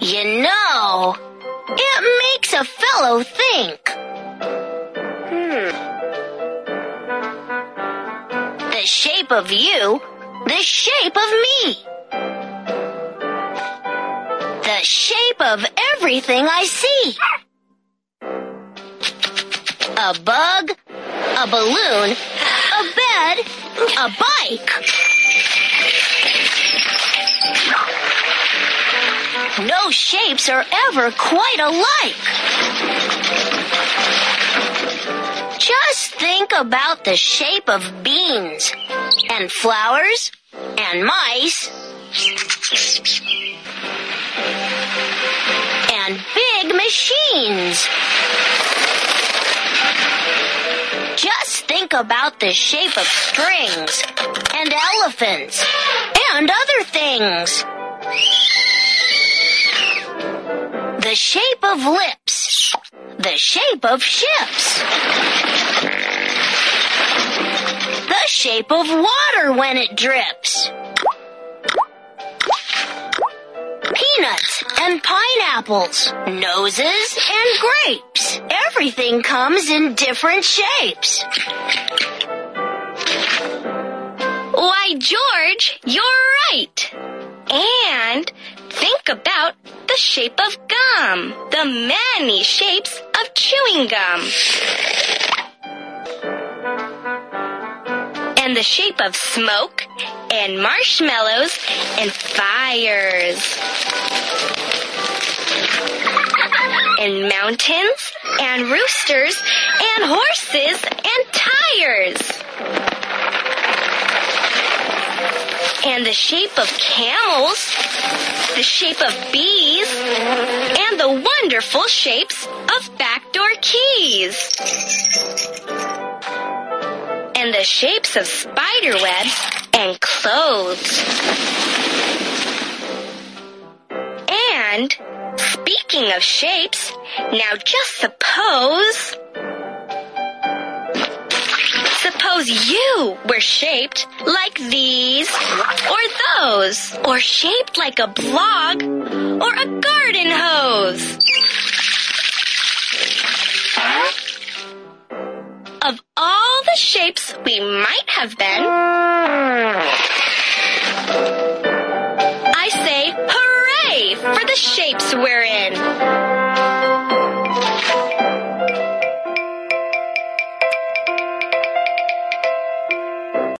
You know, it makes a fellow think. Hmm. The shape of you, the shape of me. The shape of everything I see. A bug, a balloon, a bed, a bike. No shapes are ever quite alike. Just think about the shape of beans and flowers and mice and big machines. Just think about the shape of strings and elephants and other things. The shape of lips. The shape of ships. The shape of water when it drips. Peanuts and pineapples, noses and grapes. Everything comes in different shapes. Why, George, you're right. And think about the shape of gum, the many shapes of chewing gum. And the shape of smoke and marshmallows and fires. And mountains and roosters and horses and tires. And the shape of camels, the shape of bees, and the wonderful shapes of backdoor keys. And the shapes of spider webs and clothes. And speaking of shapes, now just suppose. Suppose you were shaped like these or those, or shaped like a blog or a garden hose. Of all the shapes we might have been, I say hooray for the shapes we're in.